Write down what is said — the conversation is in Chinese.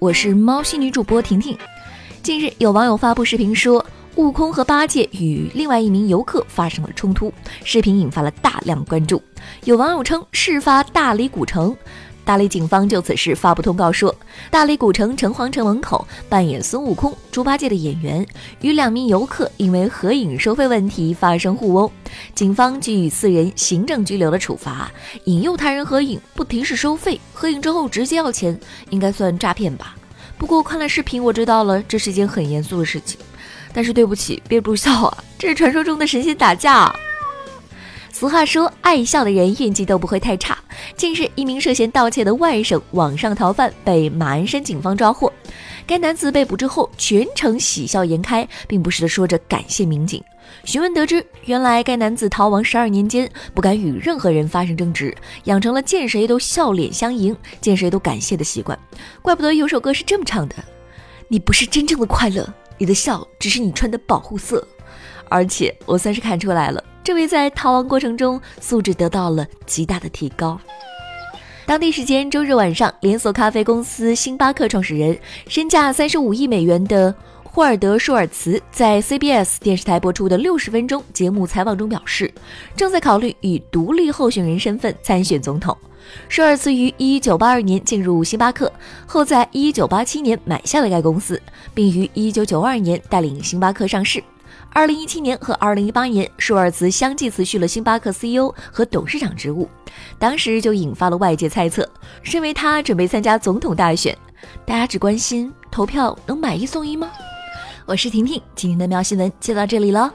我是猫系女主播婷婷。近日，有网友发布视频说，悟空和八戒与另外一名游客发生了冲突，视频引发了大量关注。有网友称，事发大理古城。大理警方就此事发布通告说，大理古城城隍城门口扮演孙悟空、猪八戒的演员与两名游客因为合影收费问题发生互殴，警方给予四人行政拘留的处罚。引诱他人合影不提示收费，合影之后直接要钱，应该算诈骗吧？不过看了视频，我知道了这是一件很严肃的事情。但是对不起，憋不住笑啊，这是传说中的神仙打架。俗话说，爱笑的人运气都不会太差。近日，一名涉嫌盗窃的外省网上逃犯被马鞍山警方抓获。该男子被捕之后，全程喜笑颜开，并不时地说着感谢民警。询问得知，原来该男子逃亡十二年间，不敢与任何人发生争执，养成了见谁都笑脸相迎、见谁都感谢的习惯。怪不得有首歌是这么唱的：“你不是真正的快乐，你的笑只是你穿的保护色。”而且，我算是看出来了。这位在逃亡过程中素质得到了极大的提高。当地时间周日晚上，连锁咖啡公司星巴克创始人、身价三十五亿美元的霍尔德·舒尔茨在 CBS 电视台播出的六十分钟节目采访中表示，正在考虑以独立候选人身份参选总统。舒尔茨于一九八二年进入星巴克，后在一九八七年买下了该公司，并于一九九二年带领星巴克上市。二零一七年和二零一八年，舒尔茨相继辞去了星巴克 CEO 和董事长职务，当时就引发了外界猜测，认为他准备参加总统大选。大家只关心投票能买一送一吗？我是婷婷，今天的喵新闻就到这里了。